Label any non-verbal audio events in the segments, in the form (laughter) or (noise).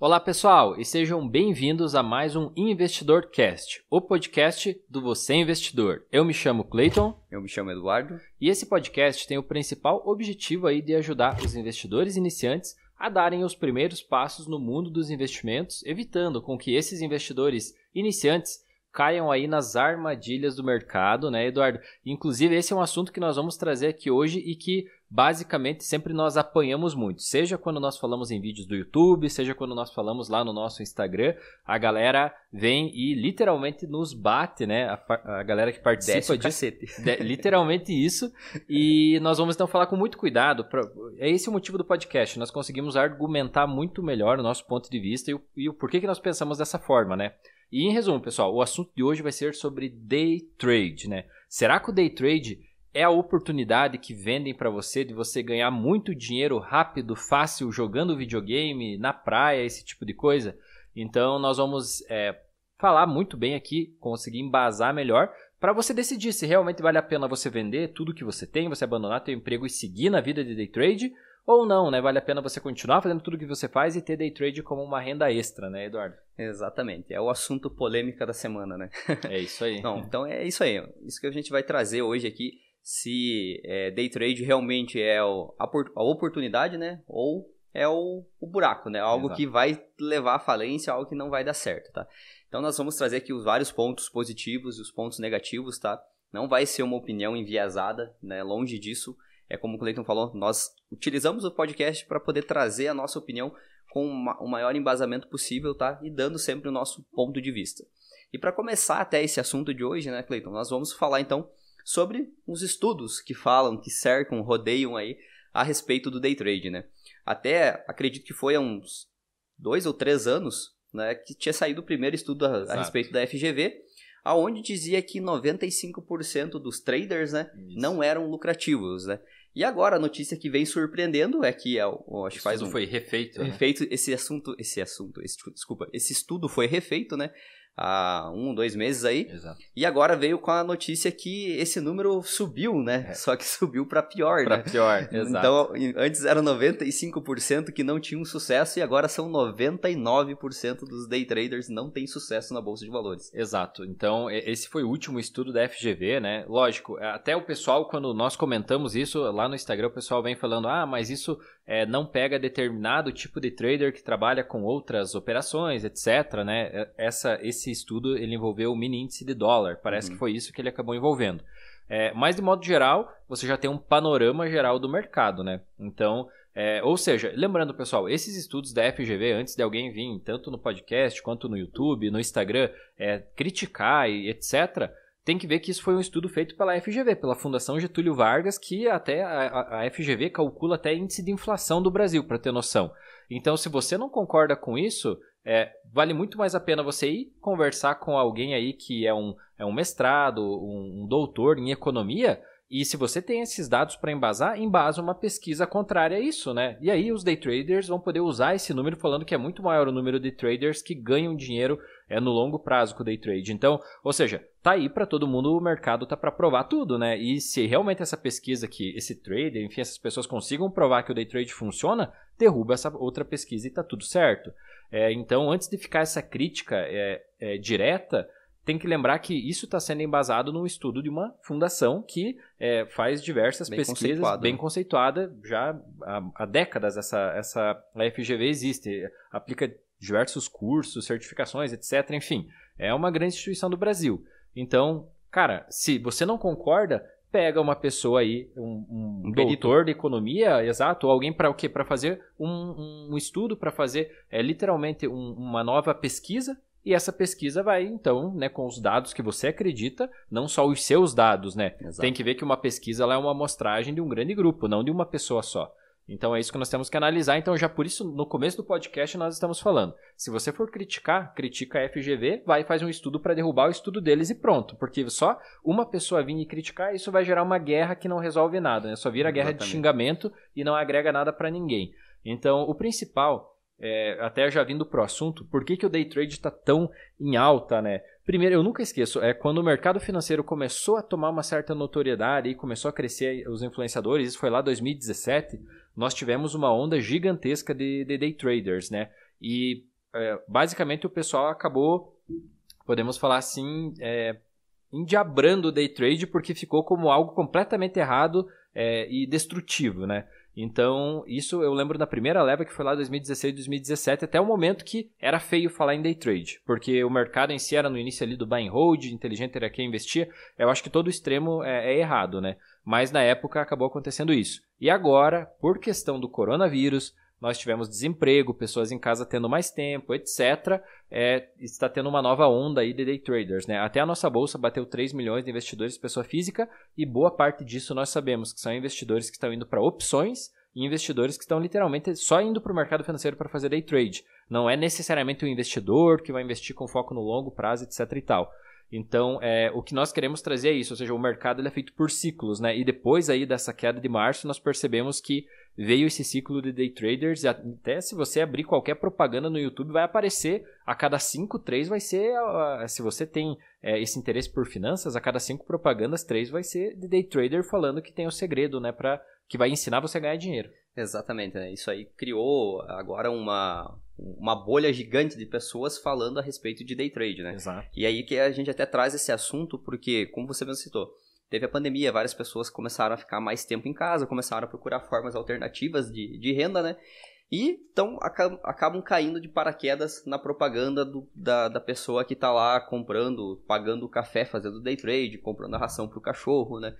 Olá pessoal e sejam bem-vindos a mais um Investidor Cast, o podcast do Você Investidor. Eu me chamo Clayton. Eu me chamo Eduardo. E esse podcast tem o principal objetivo aí de ajudar os investidores iniciantes a darem os primeiros passos no mundo dos investimentos, evitando com que esses investidores iniciantes caiam aí nas armadilhas do mercado, né, Eduardo? Inclusive, esse é um assunto que nós vamos trazer aqui hoje e que basicamente sempre nós apanhamos muito, seja quando nós falamos em vídeos do YouTube, seja quando nós falamos lá no nosso Instagram, a galera vem e literalmente nos bate, né? A, a galera que participa disso, de, literalmente isso. E nós vamos então falar com muito cuidado. Pra, é esse o motivo do podcast. Nós conseguimos argumentar muito melhor o nosso ponto de vista e o, e o porquê que nós pensamos dessa forma, né? E em resumo, pessoal, o assunto de hoje vai ser sobre day trade, né? Será que o day trade é a oportunidade que vendem para você de você ganhar muito dinheiro rápido, fácil, jogando videogame, na praia, esse tipo de coisa? Então, nós vamos é, falar muito bem aqui, conseguir embasar melhor para você decidir se realmente vale a pena você vender tudo que você tem, você abandonar seu emprego e seguir na vida de day trade ou não, né? Vale a pena você continuar fazendo tudo que você faz e ter day trade como uma renda extra, né, Eduardo? Exatamente. É o assunto polêmica da semana, né? É isso aí. (laughs) Não, então é isso aí. Isso que a gente vai trazer hoje aqui se é, day trade realmente é o, a, a, oportunidade, né? Ou é o, o buraco, né? Algo Exato. que vai levar à falência, algo que não vai dar certo, tá? Então nós vamos trazer aqui os vários pontos positivos e os pontos negativos, tá? Não vai ser uma opinião enviesada, né? Longe disso. É como o Cleiton falou, nós utilizamos o podcast para poder trazer a nossa opinião com o maior embasamento possível, tá? E dando sempre o nosso ponto de vista. E para começar até esse assunto de hoje, né, Cleiton, nós vamos falar então sobre uns estudos que falam, que cercam, rodeiam aí a respeito do day trade, né? Até acredito que foi há uns dois ou três anos, né, que tinha saído o primeiro estudo a, a respeito da FGV, aonde dizia que 95% dos traders, né, Isso. não eram lucrativos, né? E agora a notícia que vem surpreendendo é que é, acho que faz um, foi refeito, né? refeito né? esse assunto, esse assunto, esse, desculpa, esse estudo foi refeito, né? Há um, dois meses aí. Exato. E agora veio com a notícia que esse número subiu, né? É. Só que (laughs) subiu para pior, pra né? pior, (laughs) exato. Então, antes era 95% que não tinham sucesso e agora são 99% dos day traders não têm sucesso na bolsa de valores. Exato. Então, esse foi o último estudo da FGV, né? Lógico, até o pessoal quando nós comentamos isso lá no Instagram, o pessoal vem falando: "Ah, mas isso é, não pega determinado tipo de trader que trabalha com outras operações, etc. Né? É, essa, esse estudo ele envolveu o mini índice de dólar, parece uhum. que foi isso que ele acabou envolvendo. É, mas de modo geral, você já tem um panorama geral do mercado, né? Então, é, ou seja, lembrando pessoal, esses estudos da FGV, antes de alguém vir, tanto no podcast quanto no YouTube, no Instagram, é, criticar e etc., tem que ver que isso foi um estudo feito pela FGV, pela Fundação Getúlio Vargas, que até a, a FGV calcula até índice de inflação do Brasil, para ter noção. Então, se você não concorda com isso, é, vale muito mais a pena você ir conversar com alguém aí que é um, é um mestrado, um, um doutor em economia, e se você tem esses dados para embasar, embasa uma pesquisa contrária a isso, né? E aí os day traders vão poder usar esse número falando que é muito maior o número de traders que ganham dinheiro é no longo prazo com o day trade. Então, ou seja, tá aí para todo mundo, o mercado tá para provar tudo, né? E se realmente essa pesquisa que esse trader, enfim, essas pessoas consigam provar que o day trade funciona, derruba essa outra pesquisa e tá tudo certo. É, então, antes de ficar essa crítica é, é, direta, tem que lembrar que isso está sendo embasado num estudo de uma fundação que é, faz diversas bem pesquisas conceituado. bem conceituada, já há, há, décadas essa, essa a FGV existe, aplica diversos cursos, certificações, etc. Enfim, é uma grande instituição do Brasil. Então, cara, se você não concorda, pega uma pessoa aí, um, um, um doutor de economia, exato, ou alguém para o quê? Para fazer um, um estudo, para fazer é, literalmente uma nova pesquisa e essa pesquisa vai, então, né, com os dados que você acredita, não só os seus dados, né? Exato. Tem que ver que uma pesquisa é uma amostragem de um grande grupo, não de uma pessoa só. Então é isso que nós temos que analisar. Então, já por isso, no começo do podcast, nós estamos falando. Se você for criticar, critica a FGV, vai e faz um estudo para derrubar o estudo deles e pronto. Porque só uma pessoa vir e criticar, isso vai gerar uma guerra que não resolve nada. Né? Só vira guerra Exatamente. de xingamento e não agrega nada para ninguém. Então, o principal é, até já vindo pro assunto, por que, que o day trade está tão em alta, né? Primeiro, eu nunca esqueço, é quando o mercado financeiro começou a tomar uma certa notoriedade e começou a crescer os influenciadores, isso foi lá 2017, nós tivemos uma onda gigantesca de, de day traders, né? E é, basicamente o pessoal acabou, podemos falar assim, é, endiabrando o day trade porque ficou como algo completamente errado é, e destrutivo, né? Então, isso eu lembro da primeira leva que foi lá 2016, 2017, até o momento que era feio falar em day trade, porque o mercado em si era no início ali do buy and hold, inteligente era quem investia. Eu acho que todo extremo é, é errado, né? Mas na época acabou acontecendo isso. E agora, por questão do coronavírus, nós tivemos desemprego, pessoas em casa tendo mais tempo, etc. É, está tendo uma nova onda aí de day traders. Né? Até a nossa bolsa bateu 3 milhões de investidores pessoa física e boa parte disso nós sabemos que são investidores que estão indo para opções e investidores que estão literalmente só indo para o mercado financeiro para fazer day trade. Não é necessariamente o investidor que vai investir com foco no longo prazo, etc. e tal. Então, é, o que nós queremos trazer é isso, ou seja, o mercado é feito por ciclos, né? E depois aí dessa queda de março, nós percebemos que veio esse ciclo de day traders, e até se você abrir qualquer propaganda no YouTube, vai aparecer a cada cinco, três vai ser, se você tem é, esse interesse por finanças, a cada cinco propagandas, três vai ser de day trader falando que tem o segredo, né, para que vai ensinar você a ganhar dinheiro. Exatamente, né? Isso aí criou agora uma, uma bolha gigante de pessoas falando a respeito de day trade, né? Exato. E aí que a gente até traz esse assunto porque, como você mesmo citou, teve a pandemia, várias pessoas começaram a ficar mais tempo em casa, começaram a procurar formas alternativas de, de renda, né? E então acabam caindo de paraquedas na propaganda do, da, da pessoa que está lá comprando, pagando o café, fazendo day trade, comprando a ração para o cachorro, né?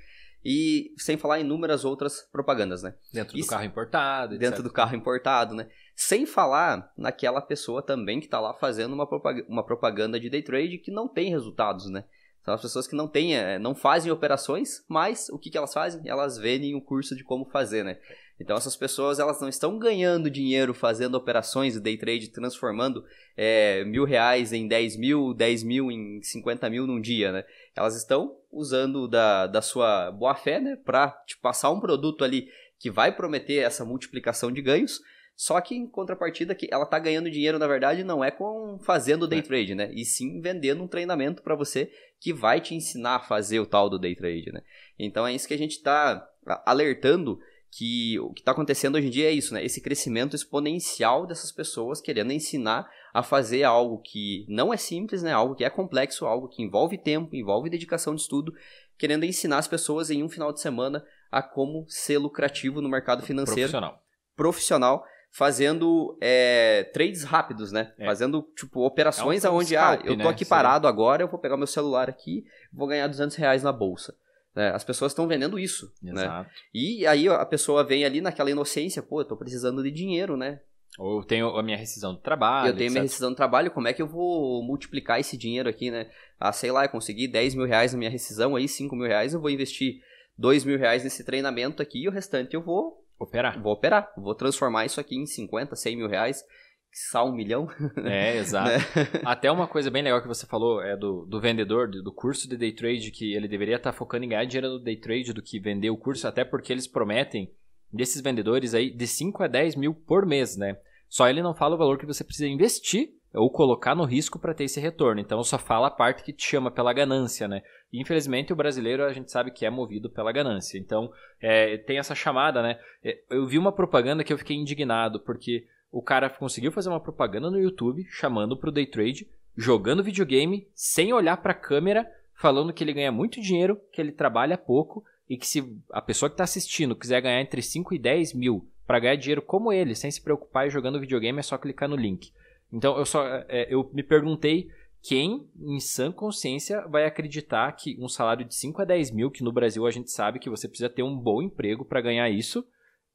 E sem falar inúmeras outras propagandas, né? Dentro do carro importado. Etc. Dentro do carro importado, né? Sem falar naquela pessoa também que está lá fazendo uma propaganda, uma propaganda de day trade que não tem resultados, né? São as pessoas que não têm, eh, não fazem operações, mas o que, que elas fazem? Elas vendem o curso de como fazer, né? Então essas pessoas elas não estão ganhando dinheiro fazendo operações de day trade, transformando é, mil reais em 10 mil, 10 mil em 50 mil num dia, né? Elas estão usando da, da sua boa fé, né? Para te passar um produto ali que vai prometer essa multiplicação de ganhos, só que em contrapartida que ela está ganhando dinheiro, na verdade, não é com fazendo day é. trade, né? E sim vendendo um treinamento para você que vai te ensinar a fazer o tal do day trade, né? Então é isso que a gente está alertando que o que está acontecendo hoje em dia é isso, né? Esse crescimento exponencial dessas pessoas querendo ensinar a fazer algo que não é simples, né? Algo que é complexo, algo que envolve tempo, envolve dedicação de estudo, querendo ensinar as pessoas em um final de semana a como ser lucrativo no mercado financeiro. Profissional. Profissional fazendo é, trades rápidos, né? É. Fazendo, tipo, operações é um onde, ah, eu tô né? aqui parado agora, eu vou pegar meu celular aqui, vou ganhar 200 reais na bolsa. Né? As pessoas estão vendendo isso, né? Exato. né? E aí a pessoa vem ali naquela inocência, pô, eu tô precisando de dinheiro, né? Ou eu tenho a minha rescisão do trabalho. Eu tenho etc. minha rescisão do trabalho, como é que eu vou multiplicar esse dinheiro aqui, né? Ah, sei lá, eu consegui 10 mil reais na minha rescisão, aí 5 mil reais, eu vou investir 2 mil reais nesse treinamento aqui e o restante eu vou operar. Vou operar. Vou transformar isso aqui em 50, 100 mil reais só um milhão. É, (laughs) exato. né? Até uma coisa bem legal que você falou é do, do vendedor, do curso de day trade, que ele deveria estar focando em ganhar dinheiro no day trade do que vender o curso, até porque eles prometem desses vendedores aí de 5 a 10 mil por mês, né? Só ele não fala o valor que você precisa investir ou colocar no risco para ter esse retorno. Então só fala a parte que te chama pela ganância, né? Infelizmente o brasileiro a gente sabe que é movido pela ganância. Então é, tem essa chamada, né? É, eu vi uma propaganda que eu fiquei indignado porque o cara conseguiu fazer uma propaganda no YouTube chamando pro day trade, jogando videogame sem olhar para a câmera, falando que ele ganha muito dinheiro, que ele trabalha pouco e que se a pessoa que está assistindo quiser ganhar entre 5 e 10 mil para ganhar dinheiro como ele, sem se preocupar e jogando videogame, é só clicar no link. Então eu só é, eu me perguntei quem, em sã consciência, vai acreditar que um salário de 5 a 10 mil, que no Brasil a gente sabe que você precisa ter um bom emprego para ganhar isso,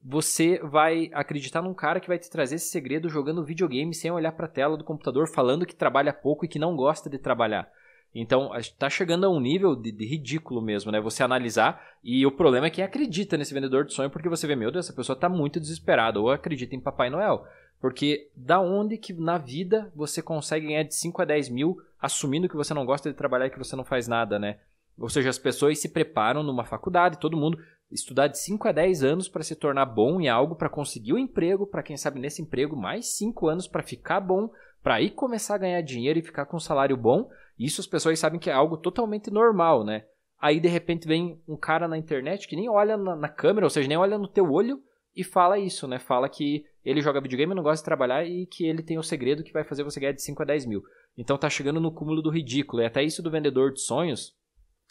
você vai acreditar num cara que vai te trazer esse segredo jogando videogame sem olhar para a tela do computador, falando que trabalha pouco e que não gosta de trabalhar. Então, está chegando a um nível de, de, ridículo mesmo, né? Você analisar, e o problema é que acredita nesse vendedor de sonho, porque você vê, meu Deus, essa pessoa está muito desesperada, ou acredita em Papai Noel. Porque da onde que na vida você consegue ganhar de 5 a 10 mil, assumindo que você não gosta de trabalhar e que você não faz nada, né? Ou seja, as pessoas se preparam numa faculdade, todo mundo estudar de 5 a 10 anos para se tornar bom em algo, para conseguir o um emprego, para quem sabe nesse emprego mais 5 anos para ficar bom, para aí começar a ganhar dinheiro e ficar com um salário bom. Isso as pessoas sabem que é algo totalmente normal, né? Aí de repente vem um cara na internet que nem olha na, na câmera, ou seja, nem olha no teu olho e fala isso, né? Fala que ele joga videogame, não gosta de trabalhar e que ele tem o segredo que vai fazer você ganhar de 5 a 10 mil. Então tá chegando no cúmulo do ridículo. E até isso do vendedor de sonhos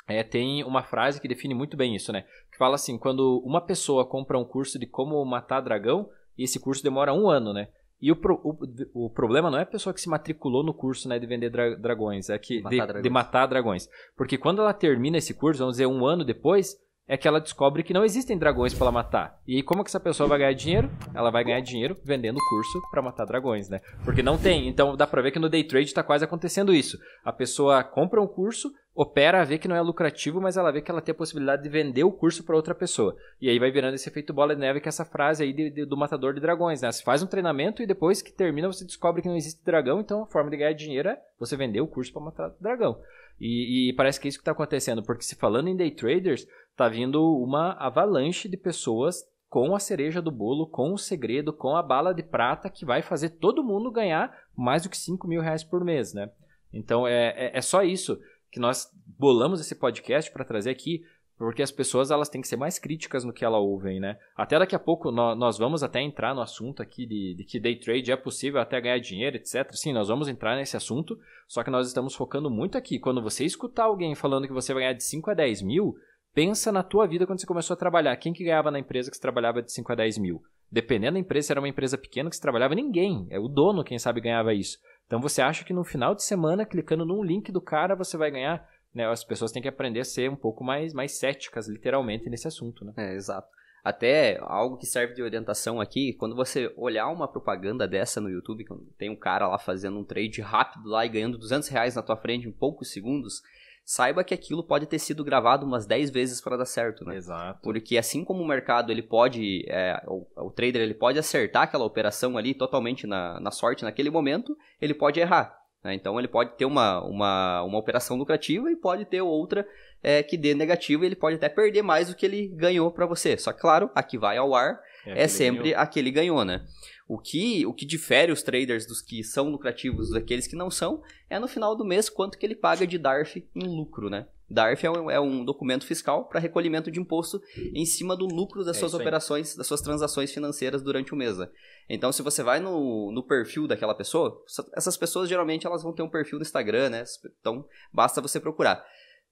é, tem uma frase que define muito bem isso, né? Que fala assim: quando uma pessoa compra um curso de como matar dragão, e esse curso demora um ano, né? E o, pro, o, o, problema não é a pessoa que se matriculou no curso né, de vender dra dragões, é que matar de, dragões. de matar dragões. Porque quando ela termina esse curso, vamos dizer, um ano depois, é que ela descobre que não existem dragões para matar. E como que essa pessoa vai ganhar dinheiro? Ela vai ganhar dinheiro vendendo curso para matar dragões, né? Porque não tem. Então dá pra ver que no day trade tá quase acontecendo isso. A pessoa compra um curso, opera, vê que não é lucrativo, mas ela vê que ela tem a possibilidade de vender o curso para outra pessoa. E aí vai virando esse efeito bola de neve, que é essa frase aí de, de, do matador de dragões, né? Você faz um treinamento e depois que termina você descobre que não existe dragão, então a forma de ganhar dinheiro é você vender o curso para matar dragão. E, e, parece que é isso que está acontecendo, porque se falando em day traders, tá vindo uma avalanche de pessoas com a cereja do bolo, com o segredo, com a bala de prata que vai fazer todo mundo ganhar mais do que 5 mil reais por mês, né? Então é, é, é só isso que nós bolamos esse podcast para trazer aqui porque as pessoas elas têm que ser mais críticas no que elas ouvem, né? Até daqui a pouco nós vamos até entrar no assunto aqui de, de, que day trade é possível até ganhar dinheiro, etc. Sim, nós vamos entrar nesse assunto, só que nós estamos focando muito aqui. Quando você escutar alguém falando que você vai ganhar de 5 a 10 mil, pensa na tua vida quando você começou a trabalhar. Quem que ganhava na empresa que você trabalhava de 5 a 10 mil? Dependendo da empresa, se era uma empresa pequena que você trabalhava, ninguém. É o dono, quem sabe, ganhava isso. Então você acha que no final de semana, clicando num link do cara, você vai ganhar né, as pessoas têm que aprender a ser um pouco mais, mais céticas, literalmente, nesse assunto. Né? É, exato. Até algo que serve de orientação aqui, quando você olhar uma propaganda dessa no YouTube, tem um cara lá fazendo um trade rápido lá e ganhando 200 reais na tua frente em poucos segundos, saiba que aquilo pode ter sido gravado umas 10 vezes para dar certo, né? Exato. Porque assim como o mercado, ele pode, é, o, o, trader, ele pode acertar aquela operação ali totalmente na, na sorte naquele momento, ele pode errar. Né? Então ele pode ter uma, uma, uma operação lucrativa e pode ter outra é, que dê negativa e ele pode até perder mais do que ele ganhou para você. Só que, claro, a que vai ao ar é, é sempre ganhou. a que ele ganhou, né? O que, o que difere os traders dos que são lucrativos daqueles que não são é no final do mês quanto que ele paga de DARF em lucro, né? DARF é um, é um documento fiscal para recolhimento de imposto em cima do lucro das é suas operações, das suas transações financeiras durante o mês. Né? Então, se você vai no, no perfil daquela pessoa, essas pessoas geralmente elas vão ter um perfil no Instagram, né? Então, basta você procurar.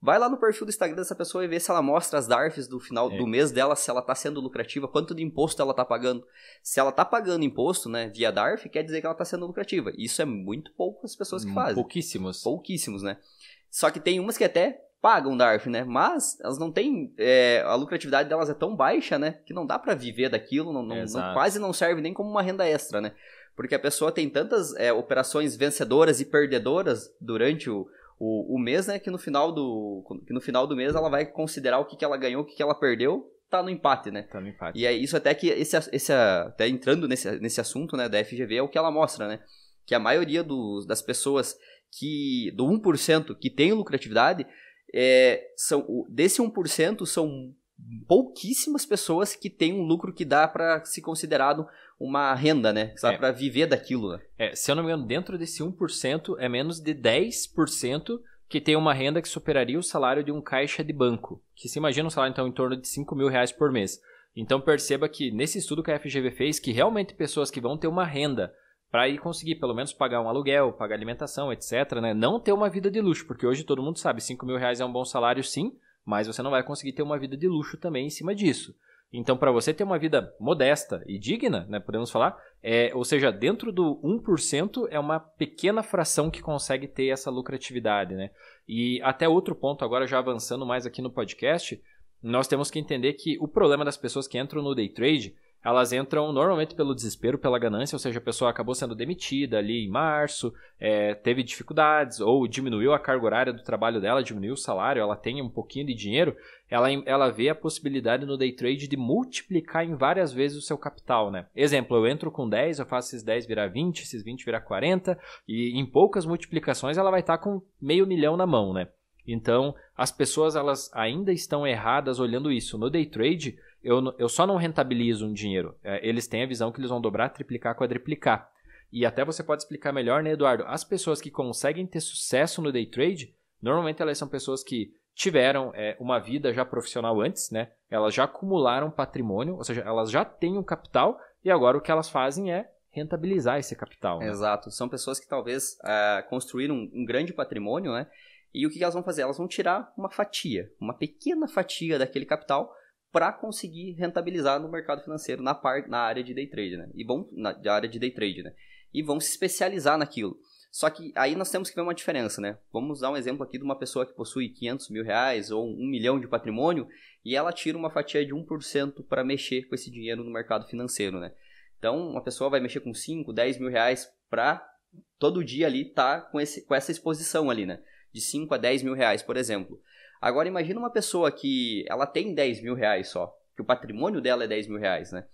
Vai lá no perfil do Instagram dessa pessoa e vê se ela mostra as DARFs do final é. do mês dela, se ela está sendo lucrativa, quanto de imposto ela está pagando. Se ela está pagando imposto, né, via DARF, quer dizer que ela está sendo lucrativa. Isso é muito pouco as pessoas que hum, fazem. Pouquíssimos. Pouquíssimos, né? Só que tem umas que até pagam DARF, né? Mas elas não têm. É, a lucratividade delas é tão baixa, né? Que não dá para viver daquilo, não, não, não, quase não serve nem como uma renda extra, né? Porque a pessoa tem tantas é, operações vencedoras e perdedoras durante o, o, o, mês, né? Que no, final do, que no final do mês ela vai considerar o que, que ela ganhou, o que, que ela perdeu. Tá no empate, né? Tá no empate. E é isso até que esse, esse até entrando nesse, nesse assunto, né, da FGV, é o que ela mostra, né? Que a maioria dos, das pessoas que do 1% que tem lucratividade é, são, desse 1%, são pouquíssimas pessoas que têm um lucro que dá para ser considerado uma renda, né? Que dá é. para viver daquilo. Né? É, se eu não me engano, dentro desse 1% é menos de 10% que tem uma renda que superaria o salário de um caixa de banco. Que se imagina um salário, então, em torno de 5 mil reais por mês. Então perceba que nesse estudo que a FGV fez, que realmente pessoas que vão ter uma renda para ir conseguir pelo menos pagar um aluguel, pagar alimentação, etc. Né? Não ter uma vida de luxo, porque hoje todo mundo sabe, 5 mil reais é um bom salário sim, mas você não vai conseguir ter uma vida de luxo também em cima disso. Então, para você ter uma vida modesta e digna, né, podemos falar, é, ou seja, dentro do 1% é uma pequena fração que consegue ter essa lucratividade. Né? E até outro ponto, agora já avançando mais aqui no podcast, nós temos que entender que o problema das pessoas que entram no day trade elas entram normalmente pelo desespero, pela ganância, ou seja, a pessoa acabou sendo demitida ali em março, é, teve dificuldades, ou diminuiu a carga horária do trabalho dela, diminuiu o salário, ela tem um pouquinho de dinheiro, ela, ela vê a possibilidade no day trade de multiplicar em várias vezes o seu capital, né? Exemplo, eu entro com 10, eu faço esses 10 virar 20, esses 20 virar 40, e em poucas multiplicações ela vai estar tá com meio milhão na mão, né? Então, as pessoas elas ainda estão erradas olhando isso. No day trade, eu, eu só não rentabilizo um dinheiro. É, eles têm a visão que eles vão dobrar, triplicar, quadriplicar. E até você pode explicar melhor, né, Eduardo? As pessoas que conseguem ter sucesso no day trade, normalmente elas são pessoas que tiveram é, uma vida já profissional antes, né? Elas já acumularam patrimônio, ou seja, elas já têm um capital e agora o que elas fazem é rentabilizar esse capital. Né? Exato. São pessoas que talvez uh, construíram um, um, grande patrimônio, né? E o que elas vão fazer? Elas vão tirar uma fatia, uma pequena fatia daquele capital para conseguir rentabilizar no mercado financeiro na parte na área de day trade, né? E vão na, na área de day trade, né? E vão se especializar naquilo. Só que aí nós temos que ver uma diferença, né? Vamos dar um exemplo aqui de uma pessoa que possui 500 mil reais ou um milhão de patrimônio e ela tira uma fatia de 1% para mexer com esse dinheiro no mercado financeiro, né? Então, uma pessoa vai mexer com 5, 10 mil reais para todo dia ali estar tá com, esse, com essa exposição ali, né? De 5 a 10 mil reais, por exemplo. Agora, imagina uma pessoa que ela tem 10 mil reais só, que o patrimônio dela é 10 mil reais, né?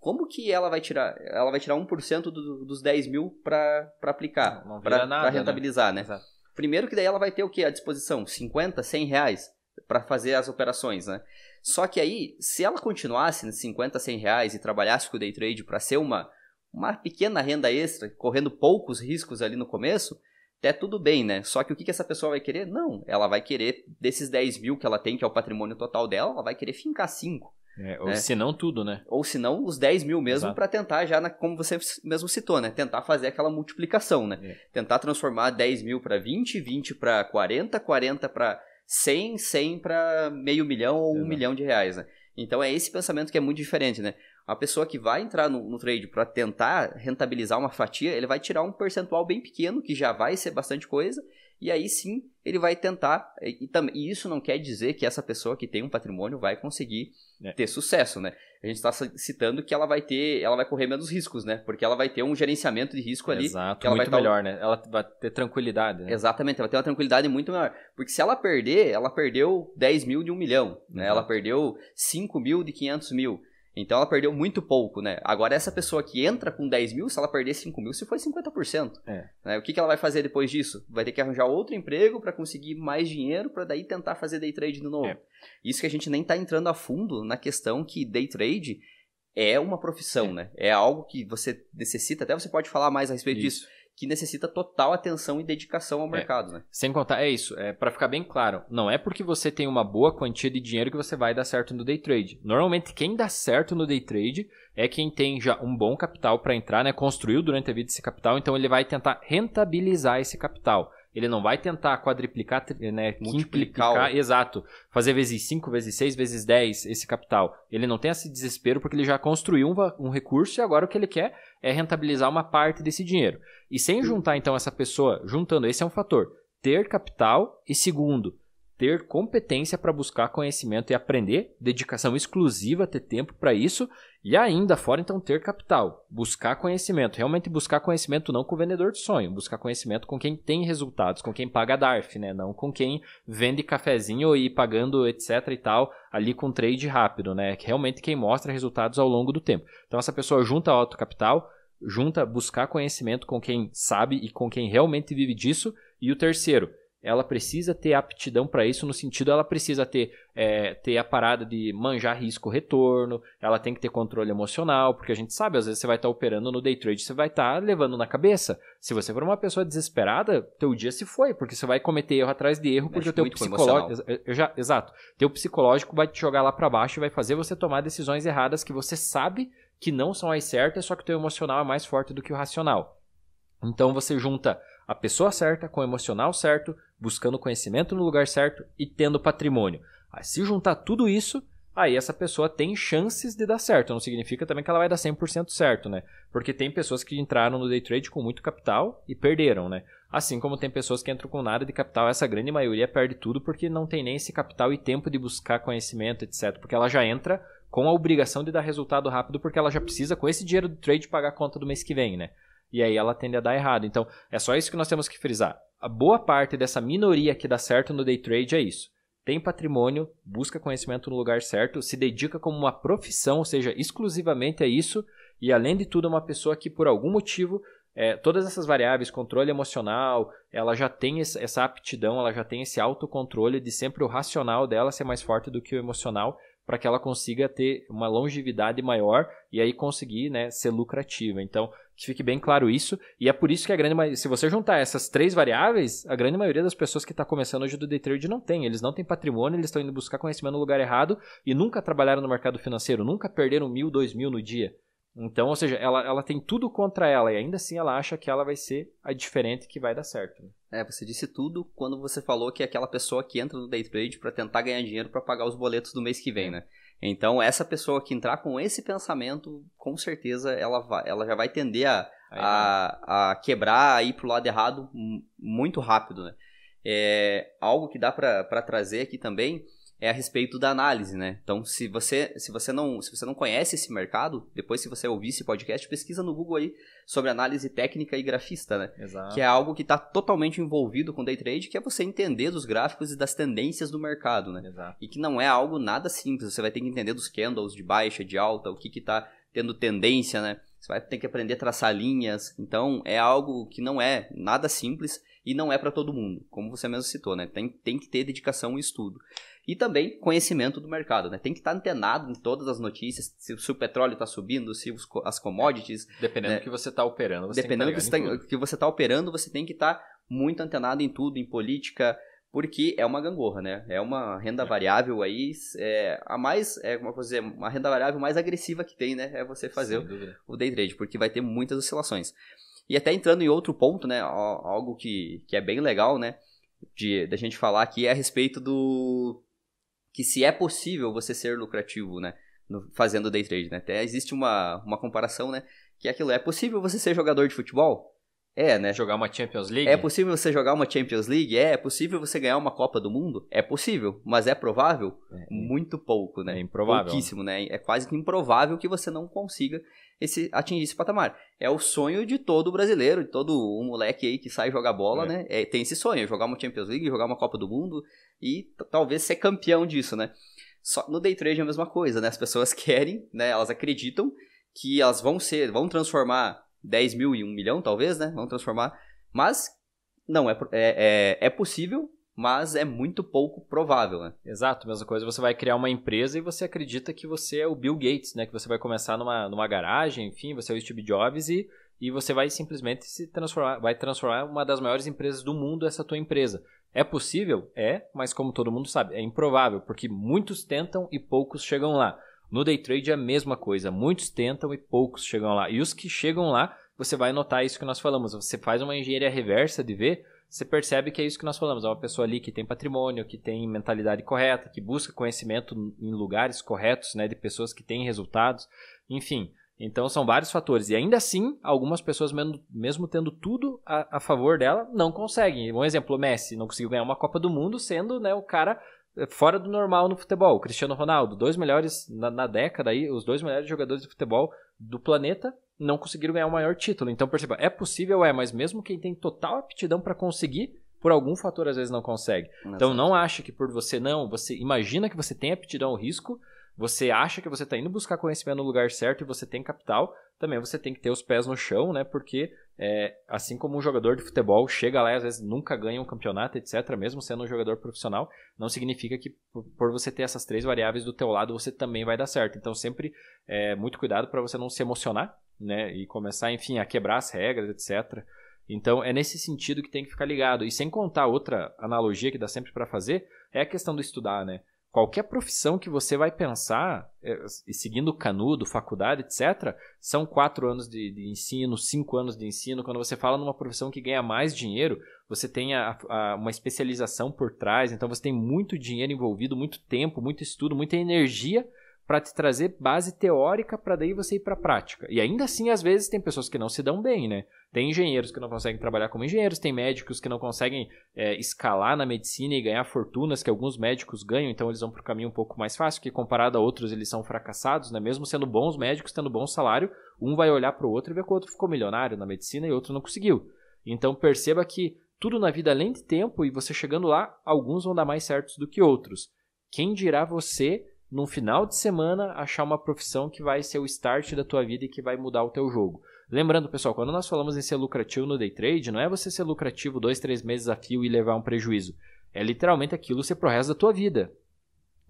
Como que ela vai tirar? Ela vai tirar 1% do, dos 10 mil para aplicar, para né? rentabilizar, né? né? Primeiro que daí ela vai ter o que à disposição? 50, 100 reais para fazer as operações, né? Só que aí, se ela continuasse nos 50, 100 reais e trabalhasse com o day trade para ser uma, uma pequena renda extra, correndo poucos riscos ali no começo, até tudo bem, né? Só que o que, que essa pessoa vai querer? Não, ela vai querer, desses 10 mil que ela tem, que é o patrimônio total dela, ela vai querer fincar 5. É, ou né? se não tudo, né? Ou se não os 10 mil mesmo para tentar já, na, como você mesmo citou, né? Tentar fazer aquela multiplicação, né? É. Tentar transformar 10 mil para 20, 20 para 40, 40 para 100, 100 para meio milhão ou Exato. um milhão de reais, né? Então é esse pensamento que é muito diferente, né? A pessoa que vai entrar no, no trade para tentar rentabilizar uma fatia, ele vai tirar um percentual bem pequeno, que já vai ser bastante coisa, e aí sim ele vai tentar. E, e, isso não quer dizer que essa pessoa que tem um patrimônio vai conseguir é. ter sucesso, né? A gente está citando que ela vai ter, ela vai correr menos riscos, né? Porque ela vai ter um gerenciamento de risco ali. Exato, que ela muito vai melhor, né? Ela vai ter tranquilidade. Né? Exatamente, ela vai ter uma tranquilidade muito maior. Porque se ela perder, ela perdeu 10 mil de um milhão, né? Ela perdeu 5 mil de 500 mil. Então ela perdeu muito pouco, né? Agora, essa pessoa que entra com 10 mil, se ela perder 5 mil, se foi 50%. É. Né? O que, que ela vai fazer depois disso? Vai ter que arranjar outro emprego para conseguir mais dinheiro para daí tentar fazer day trade de novo. É. Isso que a gente nem está entrando a fundo na questão que day trade é uma profissão, é. né? É algo que você necessita, até você pode falar mais a respeito Isso. disso que necessita total atenção e dedicação ao é, mercado, né? Sem contar, é isso, é para ficar bem claro, não é porque você tem uma boa quantia de dinheiro que você vai dar certo no day trade. Normalmente quem dá certo no day trade é quem tem já um bom capital para entrar, né? Construiu durante a vida esse capital, então ele vai tentar rentabilizar esse capital. Ele não vai tentar quadriplicar, né, multiplicar, exato, fazer vezes 5, vezes 6, vezes 10 esse capital. Ele não tem esse desespero porque ele já construiu um, um recurso e agora o que ele quer é rentabilizar uma parte desse dinheiro. E sem juntar então essa pessoa, juntando, esse é um fator, ter capital e segundo, ter competência para buscar conhecimento e aprender, dedicação exclusiva, ter tempo para isso e ainda fora então ter capital, buscar conhecimento, realmente buscar conhecimento não com o vendedor de sonho, buscar conhecimento com quem tem resultados, com quem paga DARF, né, não com quem vende cafezinho e pagando etc e tal, ali com trade rápido, né, realmente quem mostra resultados ao longo do tempo. Então essa pessoa junta alto capital, junta buscar conhecimento com quem sabe e com quem realmente vive disso, e o terceiro, ela precisa ter aptidão para isso, no sentido ela precisa ter, é, ter a parada de manjar risco retorno, ela tem que ter controle emocional, porque a gente sabe, às vezes você vai estar tá operando no day trade, você vai estar tá levando na cabeça. Se você for uma pessoa desesperada, teu dia se foi, porque você vai cometer erro atrás de erro, porque Mexe o teu psicológico. Já, exato. Teu psicológico vai te jogar lá para baixo e vai fazer você tomar decisões erradas que você sabe que não são as certas, só que o teu emocional é mais forte do que o racional. Então você junta a pessoa certa com o emocional certo, buscando conhecimento no lugar certo e tendo patrimônio. Aí, se juntar tudo isso, aí essa pessoa tem chances de dar certo. Não significa também que ela vai dar 100% certo, né? Porque tem pessoas que entraram no day trade com muito capital e perderam, né? Assim como tem pessoas que entram com nada de capital, essa grande maioria perde tudo porque não tem nem esse capital e tempo de buscar conhecimento, etc. Porque ela já entra com a obrigação de dar resultado rápido porque ela já precisa, com esse dinheiro do trade, pagar a conta do mês que vem, né? E aí ela tende a dar errado. Então, é só isso que nós temos que frisar. A boa parte dessa minoria que dá certo no day trade é isso. Tem patrimônio, busca conhecimento no lugar certo, se dedica como uma profissão, ou seja, exclusivamente a isso, e além de tudo, é uma pessoa que por algum motivo é, todas essas variáveis, controle emocional, ela já tem essa aptidão, ela já tem esse autocontrole de sempre o racional dela ser mais forte do que o emocional, para que ela consiga ter uma longevidade maior e aí conseguir né, ser lucrativa. Então, que fique bem claro isso. E é por isso que a grande se você juntar essas três variáveis, a grande maioria das pessoas que está começando hoje do day trade não tem. Eles não têm patrimônio, eles estão indo buscar conhecimento no lugar errado e nunca trabalharam no mercado financeiro, nunca perderam mil, dois mil no dia. Então, ou seja, ela, ela tem tudo contra ela e ainda assim ela acha que ela vai ser a diferente que vai dar certo. Né? É, você disse tudo quando você falou que é aquela pessoa que entra no day trade para tentar ganhar dinheiro para pagar os boletos do mês que vem, né? Então, essa pessoa que entrar com esse pensamento, com certeza ela, vai, ela já vai tender a, a, a quebrar, a ir pro lado errado muito rápido, né? É, algo que dá para trazer aqui também é a respeito da análise, né? Então, se você, se você não, se você não conhece esse mercado, depois se você ouvir esse podcast, pesquisa no Google aí sobre análise técnica e grafista, né? Exato. Que é algo que está totalmente envolvido com day trade, que é você entender dos gráficos e das tendências do mercado, né? Exato. E que não é algo nada simples, você vai ter que entender dos candles de baixa, de alta, o que que tá tendo tendência, né? Você vai ter que aprender a traçar linhas. Então, é algo que não é nada simples e não é para todo mundo, como você mesmo citou, né? Tem, tem que ter dedicação e estudo. E também conhecimento do mercado, né? Tem que estar antenado em todas as notícias, se, se o petróleo está subindo, se os, as commodities... Dependendo né? do que você está operando, você Dependendo do que, tá, que você está operando, você tem que estar muito antenado em tudo, em política, porque é uma gangorra, né? É uma renda variável aí, é, a mais, é, como eu vou dizer, uma renda variável mais agressiva que tem, né? É você fazer o, o day trade, porque vai ter muitas oscilações. E até entrando em outro ponto, né? Algo que, que é bem legal, né? De da gente falar aqui é a respeito do que se é possível você ser lucrativo, né? No, fazendo day trade, né? Até existe uma, uma comparação, né? Que é aquilo, é possível você ser jogador de futebol? É, né? Jogar uma Champions League? É possível você jogar uma Champions League? É. É possível você ganhar uma Copa do Mundo? É possível. Mas é provável? É, Muito pouco, né? É improvável. Pouquíssimo, né? É quase que improvável que você não consiga esse, atingir esse patamar. É o sonho de todo brasileiro, de todo um moleque aí que sai jogar bola, é. né? É, tem esse sonho, jogar uma Champions League, jogar uma Copa do Mundo e talvez ser campeão disso, né? Só no day trade é a mesma coisa, né? As pessoas (laughs) querem, né? Elas acreditam que elas vão ser, vão transformar 10 mil em 1 milhão, talvez, né? Vão transformar. Mas não, é, é, é, é possível, mas é muito pouco provável, né? Exato, mesma coisa, você vai criar uma empresa e você acredita que você é o Bill Gates, né? Que você vai começar numa, numa garagem, enfim, você é o Steve Jobs e, e você vai simplesmente se transformar, vai transformar uma das maiores empresas do mundo essa tua empresa. É possível? É, mas como todo mundo sabe, é improvável, porque muitos tentam e poucos chegam lá. No day trade é a mesma coisa, muitos tentam e poucos chegam lá. E os que chegam lá, você vai notar isso que nós falamos. Você faz uma engenharia reversa de ver, você percebe que é isso que nós falamos. É uma pessoa ali que tem patrimônio, que tem mentalidade correta, que busca conhecimento em lugares corretos, né, de pessoas que têm resultados, enfim. Então são vários fatores. E ainda assim, algumas pessoas, mesmo tendo tudo a, a favor dela, não conseguem. Um exemplo, o Messi não conseguiu ganhar uma Copa do Mundo sendo né, o cara fora do normal no futebol. O Cristiano Ronaldo, dois melhores na, na, década aí, os dois melhores jogadores de futebol do planeta não conseguiram ganhar o maior título. Então, perceba, é possível, é, mas mesmo quem tem total aptidão para conseguir, por algum fator às vezes não consegue. Exato. Então, não acha que por você não, você imagina que você tem aptidão ao risco, você acha que você está indo buscar conhecimento no lugar certo e você tem capital, também você tem que ter os pés no chão, né? Porque é, assim como um jogador de futebol chega lá e às vezes nunca ganha um campeonato, etc., mesmo sendo um jogador profissional, não significa que por, você ter essas três variáveis do teu lado você também vai dar certo. Então sempre é, muito cuidado para você não se emocionar, né? E começar, enfim, a quebrar as regras, etc. Então é nesse sentido que tem que ficar ligado. E sem contar outra analogia que dá sempre para fazer, é a questão do estudar, né? Qualquer profissão que você vai pensar, é, e seguindo canudo, faculdade, etc., são quatro anos de, de, ensino, cinco anos de ensino. Quando você fala numa profissão que ganha mais dinheiro, você tem a, a, uma especialização por trás, então você tem muito dinheiro envolvido, muito tempo, muito estudo, muita energia para te trazer base teórica para daí você ir para a prática. E ainda assim, às vezes, tem pessoas que não se dão bem, né? Tem engenheiros que não conseguem trabalhar como engenheiros, tem médicos que não conseguem é, escalar na medicina e ganhar fortunas que alguns médicos ganham, então eles vão para o caminho um pouco mais fácil, que comparado a outros eles são fracassados, né? Mesmo sendo bons médicos, tendo bom salário, um vai olhar para o outro e ver que o outro ficou milionário na medicina e o outro não conseguiu. Então perceba que tudo na vida, além de tempo, e você chegando lá, alguns vão dar mais certos do que outros. Quem dirá você num final de semana, achar uma profissão que vai ser o start da tua vida e que vai mudar o teu jogo. Lembrando, pessoal, quando nós falamos em ser lucrativo no day trade, não é você ser lucrativo dois, três meses a fio e levar um prejuízo. É literalmente aquilo ser pro resto da tua vida.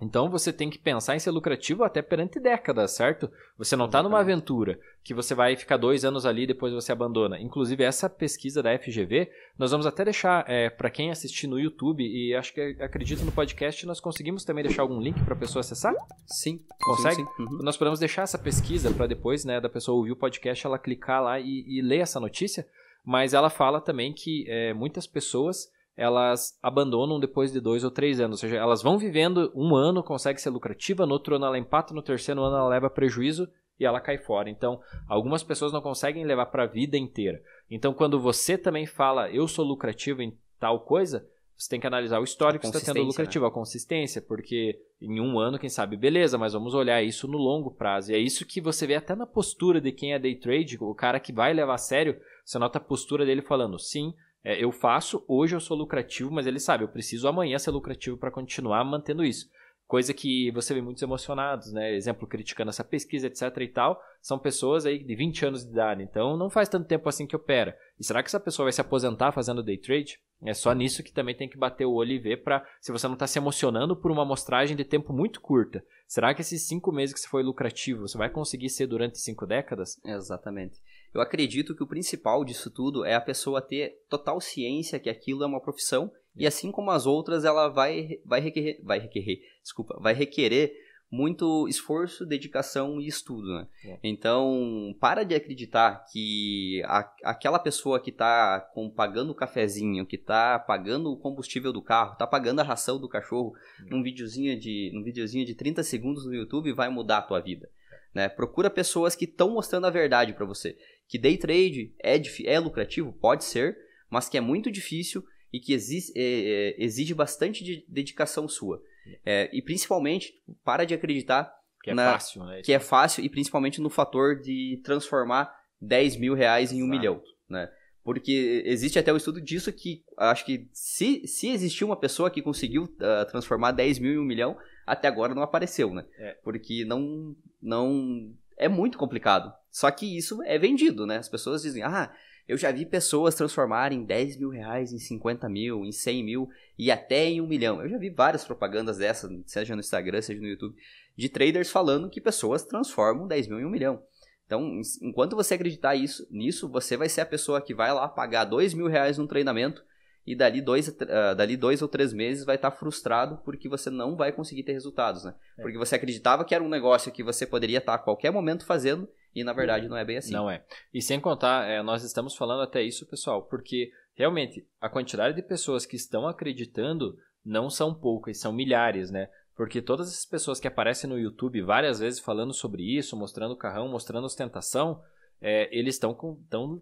Então você tem que pensar em ser lucrativo até perante décadas, certo? Você não está numa aventura que você vai ficar dois anos ali e depois você abandona. Inclusive, essa pesquisa da FGV, nós vamos até deixar é, para quem assistir no YouTube e acho que acredito no podcast, nós conseguimos também deixar algum link para a pessoa acessar? Sim. Consegue? Sim, sim. Uhum. Nós podemos deixar essa pesquisa para depois né, da pessoa ouvir o podcast, ela clicar lá e, e ler essa notícia. Mas ela fala também que é, muitas pessoas elas abandonam depois de dois ou três anos. Ou seja, elas vão vivendo um ano, consegue ser lucrativa, no outro ano ela empata, no terceiro ano ela leva prejuízo e ela cai fora. Então, algumas pessoas não conseguem levar para a vida inteira. Então, quando você também fala, eu sou lucrativo em tal coisa, você tem que analisar o histórico que está tendo lucrativo, né? a consistência, porque em um ano, quem sabe, beleza, mas vamos olhar isso no longo prazo. E é isso que você vê até na postura de quem é day trade, o cara que vai levar a sério, você nota a postura dele falando, sim, é, eu faço, hoje eu sou lucrativo, mas ele sabe, eu preciso amanhã ser lucrativo para continuar mantendo isso. Coisa que você vê muitos emocionados, né? Exemplo, criticando essa pesquisa, etc e tal. São pessoas aí de 20 anos de idade, então não faz tanto tempo assim que opera. E será que essa pessoa vai se aposentar fazendo day trade? É só nisso que também tem que bater o olho e ver para se você não está se emocionando por uma amostragem de tempo muito curta. Será que esses cinco meses que você foi lucrativo, você vai conseguir ser durante cinco décadas? Exatamente. Eu acredito que o principal disso tudo é a pessoa ter total ciência que aquilo é uma profissão e assim como as outras, ela vai, vai requerer, vai requerer, desculpa, vai requerer muito esforço, dedicação e estudo, né? É. Então, para de acreditar que a, aquela pessoa que está pagando o cafezinho, que está pagando o combustível do carro, está pagando a ração do cachorro, é. num videozinho de, num videozinho de 30 segundos no YouTube vai mudar a tua vida. Né? Procura pessoas que estão mostrando a verdade para você. Que day trade é, é lucrativo? Pode ser, mas que é muito difícil e que exige, é, é, exige bastante de dedicação sua. É, e principalmente, para de acreditar que é na, fácil, né? Que é fácil e principalmente no fator de transformar 10 mil reais em um milhão, né? Porque existe até o um estudo disso que acho que se, se existir uma pessoa que conseguiu uh, transformar 10 mil em um milhão, até agora não apareceu, né? É. Porque não, não. É muito complicado. Só que isso é vendido, né? As pessoas dizem, ah, eu já vi pessoas transformarem 10 mil reais em 50 mil, em 100 mil e até em um milhão. Eu já vi várias propagandas dessas, seja no Instagram, seja no YouTube, de traders falando que pessoas transformam 10 mil em um milhão. Então, enquanto você acreditar isso, nisso, você vai ser a pessoa que vai lá pagar 2 mil reais num treinamento e dali dois, uh, dali dois ou três meses vai estar tá frustrado porque você não vai conseguir ter resultados, né? É. Porque você acreditava que era um negócio que você poderia estar tá a qualquer momento fazendo e na verdade não é bem assim. Não é. E sem contar, é, nós estamos falando até isso, pessoal, porque realmente a quantidade de pessoas que estão acreditando não são poucas, são milhares, né? Porque todas as pessoas que aparecem no YouTube várias vezes falando sobre isso, mostrando o carrão, mostrando ostentação, é, eles estão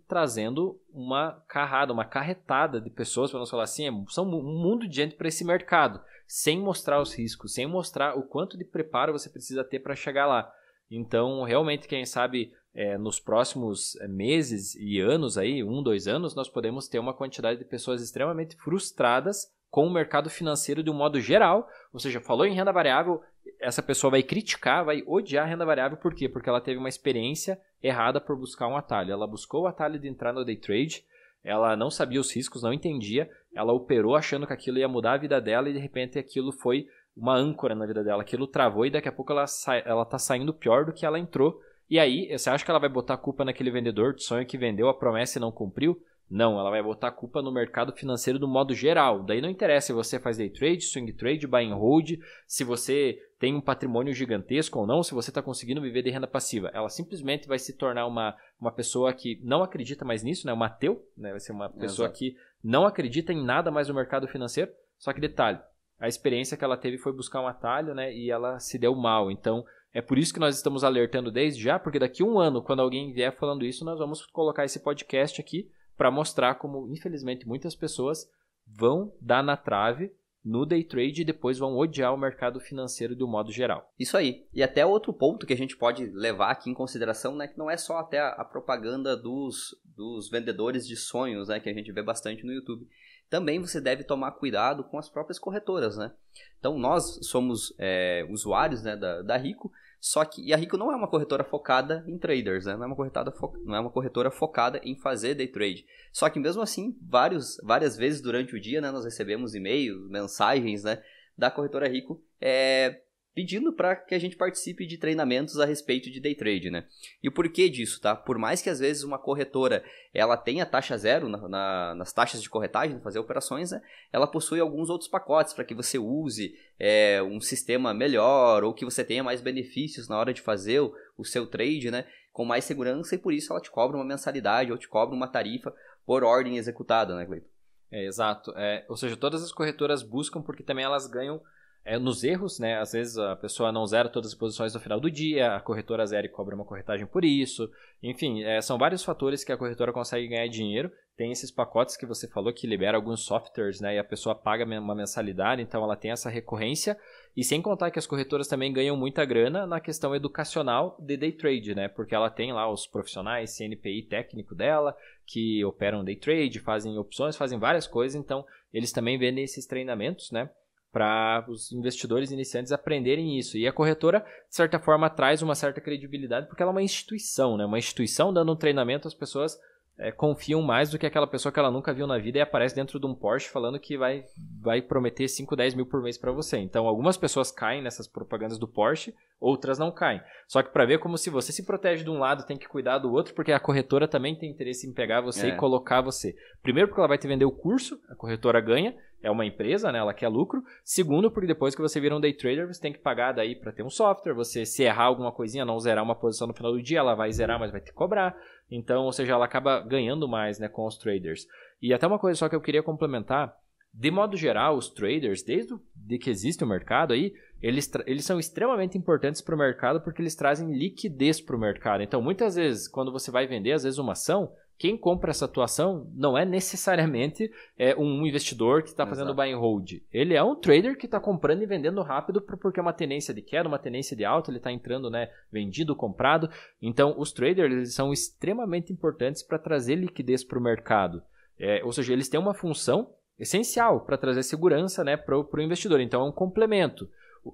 trazendo uma carrada, uma carretada de pessoas, para nós falar assim, é, são um mundo de gente para esse mercado, sem mostrar os riscos, sem mostrar o quanto de preparo você precisa ter para chegar lá. Então, realmente, quem sabe é, nos próximos é, meses e anos aí, um, dois anos, nós podemos ter uma quantidade de pessoas extremamente frustradas com o mercado financeiro de um modo geral. Ou seja, falou em renda variável, essa pessoa vai criticar, vai odiar a renda variável, por quê? Porque ela teve uma experiência errada por buscar um atalho. Ela buscou o atalho de entrar no day trade, ela não sabia os riscos, não entendia, ela operou achando que aquilo ia mudar a vida dela e de repente aquilo foi uma âncora na vida dela. Aquilo travou e daqui a pouco ela, sai, ela tá saindo pior do que ela entrou. E aí, você acha que ela vai botar a culpa naquele vendedor de sonho que vendeu a promessa e não cumpriu? Não, ela vai botar a culpa no mercado financeiro do modo geral. Daí não interessa se você faz day trade, swing trade, buy and hold, se você tem um patrimônio gigantesco ou não, se você está conseguindo viver de renda passiva. Ela simplesmente vai se tornar uma, uma pessoa que não acredita mais nisso, né? um ateu, né? vai ser uma pessoa Exato. que não acredita em nada mais no mercado financeiro. Só que detalhe, a experiência que ela teve foi buscar um atalho né? e ela se deu mal. Então é por isso que nós estamos alertando desde já, porque daqui a um ano, quando alguém vier falando isso, nós vamos colocar esse podcast aqui para mostrar como, infelizmente, muitas pessoas vão dar na trave no day trade e depois vão odiar o mercado financeiro de um modo geral. Isso aí. E até outro ponto que a gente pode levar aqui em consideração, né, que não é só até a, a propaganda dos, dos vendedores de sonhos, né, que a gente vê bastante no YouTube. Também você deve tomar cuidado com as próprias corretoras, né? Então nós somos é, usuários né, da, da Rico, só que e a Rico não é uma corretora focada em traders, né? não, é uma corretora fo, não é uma corretora focada em fazer day trade. Só que mesmo assim, vários, várias vezes durante o dia, né, nós recebemos e-mails, mensagens, né, da corretora Rico, é, pedindo para que a gente participe de treinamentos a respeito de day trade, né? E o porquê disso, tá? Por mais que às vezes uma corretora ela tenha taxa zero na, na, nas taxas de corretagem, fazer operações, né? Ela possui alguns outros pacotes para que você use é, um sistema melhor ou que você tenha mais benefícios na hora de fazer o, o seu trade, né? Com mais segurança e por isso ela te cobra uma mensalidade ou te cobra uma tarifa por ordem executada, né, Cleiton? É, exato. É, ou seja, todas as corretoras buscam porque também elas ganham é, nos erros, né? Às vezes a pessoa não zera todas as posições no final do dia, a corretora zera e cobra uma corretagem por isso. Enfim, é, são vários fatores que a corretora consegue ganhar dinheiro. Tem esses pacotes que você falou que libera alguns softwares, né? E a pessoa paga uma mensalidade, então ela tem essa recorrência. E sem contar que as corretoras também ganham muita grana na questão educacional de day trade, né? Porque ela tem lá os profissionais, CNPI técnico dela, que operam day trade, fazem opções, fazem várias coisas, então eles também vendem esses treinamentos, né? Para os investidores iniciantes aprenderem isso. E a corretora, de certa forma, traz uma certa credibilidade, porque ela é uma instituição, né? Uma instituição dando um treinamento, as pessoas é, confiam mais do que aquela pessoa que ela nunca viu na vida e aparece dentro de um Porsche falando que vai, vai prometer 5, 10 mil por mês para você. Então, algumas pessoas caem nessas propagandas do Porsche, outras não caem. Só que para ver como se você se protege de um lado, tem que cuidar do outro, porque a corretora também tem interesse em pegar você é. e colocar você. Primeiro, porque ela vai te vender o curso, a corretora ganha é uma empresa, né? Ela quer lucro. Segundo, porque depois que você vira um day trader, você tem que pagar daí para ter um software. Você se errar alguma coisinha, não zerar uma posição no final do dia, ela vai zerar, mas vai te cobrar. Então, ou seja, ela acaba ganhando mais, né, com os traders. E até uma coisa só que eu queria complementar, de modo geral, os traders, desde de que existe o mercado aí, eles, eles são extremamente importantes para o mercado porque eles trazem liquidez para o mercado. Então, muitas vezes, quando você vai vender, às vezes, uma ação, quem compra essa atuação não é necessariamente é, um investidor que está fazendo buy and hold. Ele é um trader que está comprando e vendendo rápido porque é uma tendência de queda, uma tendência de alta, ele está entrando, né, vendido, comprado. Então, os traders eles são extremamente importantes para trazer liquidez para o mercado. É, ou seja, eles têm uma função essencial para trazer segurança né, para o investidor. Então, é um complemento.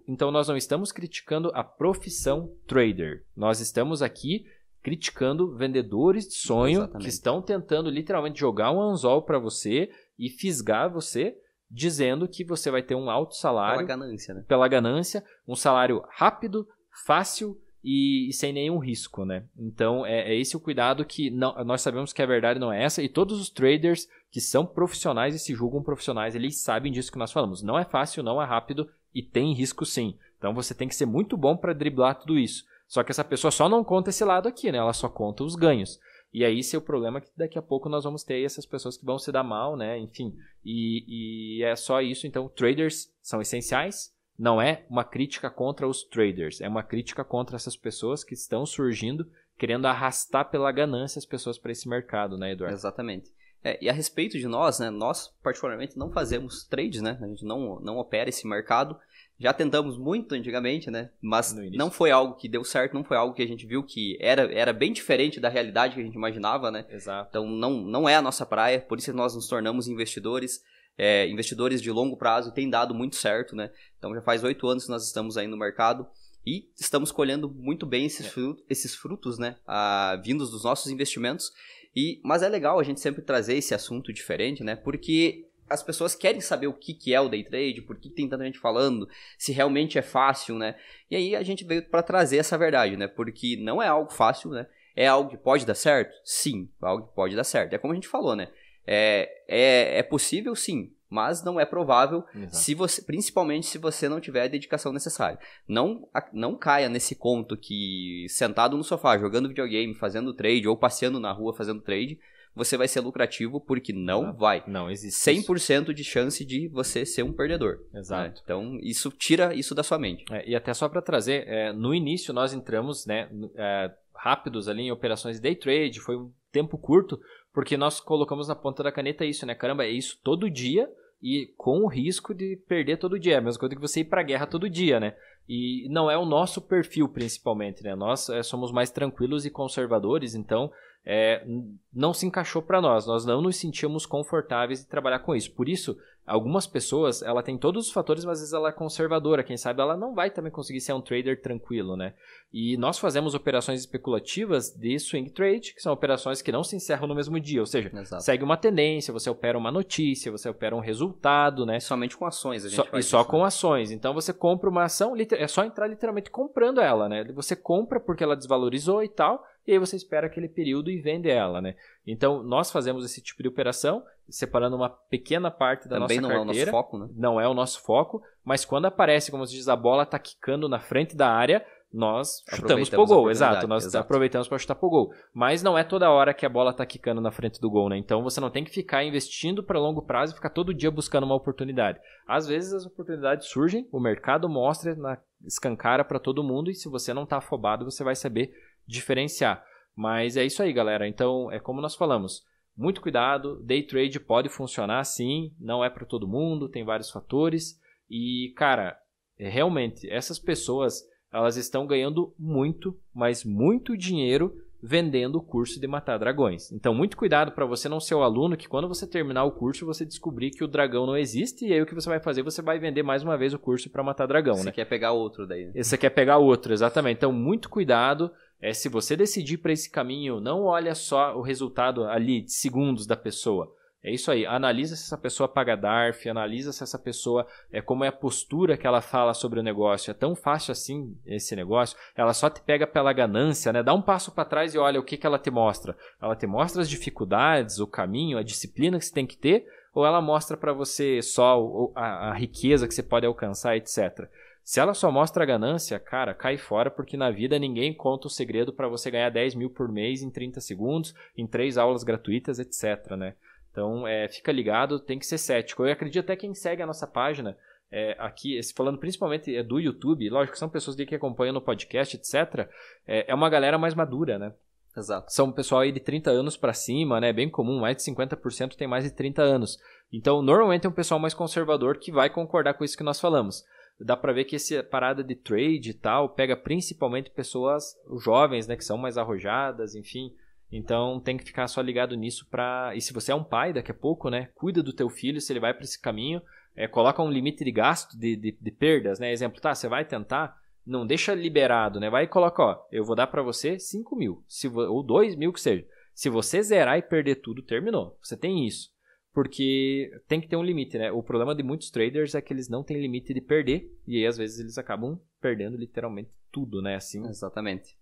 Então, nós não estamos criticando a profissão trader. Nós estamos aqui criticando vendedores de sonho Exatamente. que estão tentando literalmente jogar um anzol para você e fisgar você, dizendo que você vai ter um alto salário. Pela ganância, né? Pela ganância, um salário rápido, fácil e, e sem nenhum risco, né? Então, é, é, esse o cuidado que não, nós sabemos que a verdade não é essa e todos os traders que são profissionais e se julgam profissionais, eles sabem disso que nós falamos. Não é fácil, não é rápido e tem risco sim. Então, você tem que ser muito bom para driblar tudo isso. Só que essa pessoa só não conta esse lado aqui, né? Ela só conta os ganhos. E aí, esse é o problema que daqui a pouco nós vamos ter essas pessoas que vão se dar mal, né? Enfim, e, e é só isso. Então, traders são essenciais. Não é uma crítica contra os traders, é uma crítica contra essas pessoas que estão surgindo, querendo arrastar pela ganância as pessoas para esse mercado, né, Eduardo? Exatamente. É, e a respeito de nós, né, nós particularmente não fazemos trades, né? A gente não, não opera esse mercado. Já tentamos muito antigamente, né? Mas não foi algo que deu certo, não foi algo que a gente viu que era, era bem diferente da realidade que a gente imaginava, né? Exato. Então não, não é a nossa praia, por isso nós nos tornamos investidores, é, investidores de longo prazo e tem dado muito certo, né? Então já faz oito anos que nós estamos aí no mercado e estamos colhendo muito bem esses, é. frutos, esses frutos, né? Ah, vindos dos nossos investimentos. E, mas é legal a gente sempre trazer esse assunto diferente, né? Porque as pessoas querem saber o que, que é o day trade, por que tem tanta gente falando, se realmente é fácil, né? E aí a gente veio para trazer essa verdade, né? Porque não é algo fácil, né? É algo que pode dar certo? Sim, é algo que pode dar certo. É como a gente falou, né? É, é, é possível, sim, mas não é provável se você, principalmente se você não tiver a dedicação necessária. Não, não caia nesse conto que sentado no sofá jogando videogame, fazendo trade ou passeando na rua fazendo trade, você vai ser lucrativo, porque não, não vai. Não existe. 100% isso. de chance de você ser um perdedor. Exato. Né? Então, isso tira isso da sua mente. É, e até só para trazer, é, no início nós entramos né, é, rápidos ali em operações day trade, foi um tempo curto, porque nós colocamos na ponta da caneta isso, né? Caramba, é isso todo dia e com o risco de perder todo dia. É a mesma coisa que você ir para guerra todo dia, né? E não é o nosso perfil principalmente, né? Nós é, somos mais tranquilos e conservadores, então é, não se encaixou para nós. Nós não nos sentíamos confortáveis em trabalhar com isso. Por isso, algumas pessoas, ela tem todos os fatores, mas às vezes ela é conservadora. Quem sabe ela não vai também conseguir ser um trader tranquilo, né? E nós fazemos operações especulativas de swing trade, que são operações que não se encerram no mesmo dia. Ou seja, Exato. segue uma tendência, você opera uma notícia, você opera um resultado, né? Somente com ações a gente só, E só isso, com né? ações. Então você compra uma ação, é só entrar literalmente comprando ela, né? Você compra porque ela desvalorizou e tal e aí você espera aquele período e vende ela, né? Então, nós fazemos esse tipo de operação, separando uma pequena parte da Também nossa carteira. Também não é o nosso foco, né? Não é o nosso foco, mas quando aparece, como se diz, a bola está quicando na frente da área, nós chutamos pro gol, exato, nós exato. aproveitamos para chutar pro gol. Mas não é toda hora que a bola está quicando na frente do gol, né? Então você não tem que ficar investindo para longo prazo e ficar todo dia buscando uma oportunidade. Às vezes as oportunidades surgem, o mercado mostra, na, escancara para todo mundo e se você não está afobado, você vai saber diferenciar. Mas é isso aí, galera. Então, é como nós falamos. Muito cuidado, day trade pode funcionar sim, não é para todo mundo, tem vários fatores. E, cara, é, realmente, essas pessoas, elas estão ganhando muito, mas muito dinheiro vendendo o curso de matar dragões. Então, muito cuidado para você não ser o aluno que quando você terminar o curso, você descobrir que o dragão não existe e aí o que você vai fazer, você vai vender mais uma vez o curso para matar dragão, você né? quer pegar outro daí. Você quer pegar outro, exatamente. Então, muito cuidado. É, se você decidir para esse caminho, não olha só o resultado ali de segundos da pessoa. É isso aí. Analisa se essa pessoa paga DARF, analisa se essa pessoa é como é a postura que ela fala sobre o negócio. É tão fácil assim esse negócio. Ela só te pega pela ganância, né? Dá um passo para trás e olha o que, que ela te mostra. Ela te mostra as dificuldades, o caminho, a disciplina que você tem que ter, ou ela mostra para você só a, a riqueza que você pode alcançar, etc. Se ela só mostra a ganância, cara, cai fora, porque na vida ninguém conta o segredo para você ganhar 10 mil por mês em 30 segundos, em três aulas gratuitas, etc. Né? Então, é, fica ligado, tem que ser cético. Eu acredito até quem segue a nossa página, é, aqui, falando principalmente é, do YouTube, lógico que são pessoas que acompanham no podcast, etc. É, é uma galera mais madura, né? Exato. São um pessoal aí de 30 anos para cima, né? Bem comum, mais de 50% tem mais de 30 anos. Então, normalmente é um pessoal mais conservador que vai concordar com isso que nós falamos dá para ver que essa parada de trade e tal pega principalmente pessoas jovens, né, que são mais arrojadas, enfim. Então tem que ficar só ligado nisso para e se você é um pai daqui a pouco, né, cuida do teu filho se ele vai para esse caminho, é, coloca um limite de gasto de, de, de, perdas, né? Exemplo, tá, você vai tentar, não deixa liberado, né? Vai e coloca, ó, eu vou dar para você 5 mil, se, ou 2 mil que seja. Se você zerar e perder tudo, terminou. Você tem isso porque tem que ter um limite, né? O problema de muitos traders é que eles não têm limite de perder e aí às vezes eles acabam perdendo literalmente tudo, né? Assim. Exatamente.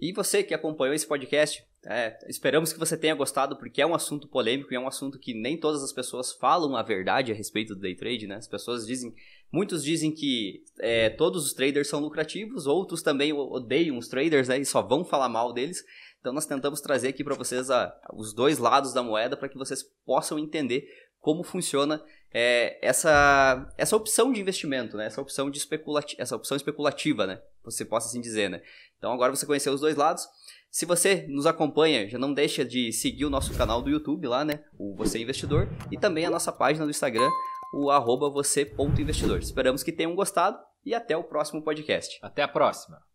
E você que acompanhou esse podcast, é, esperamos que você tenha gostado, porque é um assunto polêmico e é um assunto que nem todas as pessoas falam a verdade a respeito do day trade, né? As pessoas dizem, muitos dizem que é, todos os traders são lucrativos, outros também odeiam os traders né, e só vão falar mal deles. Então nós tentamos trazer aqui para vocês a, os dois lados da moeda para que vocês possam entender como funciona é, essa, essa opção de investimento, né? essa, opção de especulati essa opção especulativa, né? você possa assim dizer. Né? Então agora você conheceu os dois lados. Se você nos acompanha, já não deixa de seguir o nosso canal do YouTube lá, né? O Você Investidor, e também a nossa página do Instagram, o arroba você.investidor. Esperamos que tenham gostado e até o próximo podcast. Até a próxima!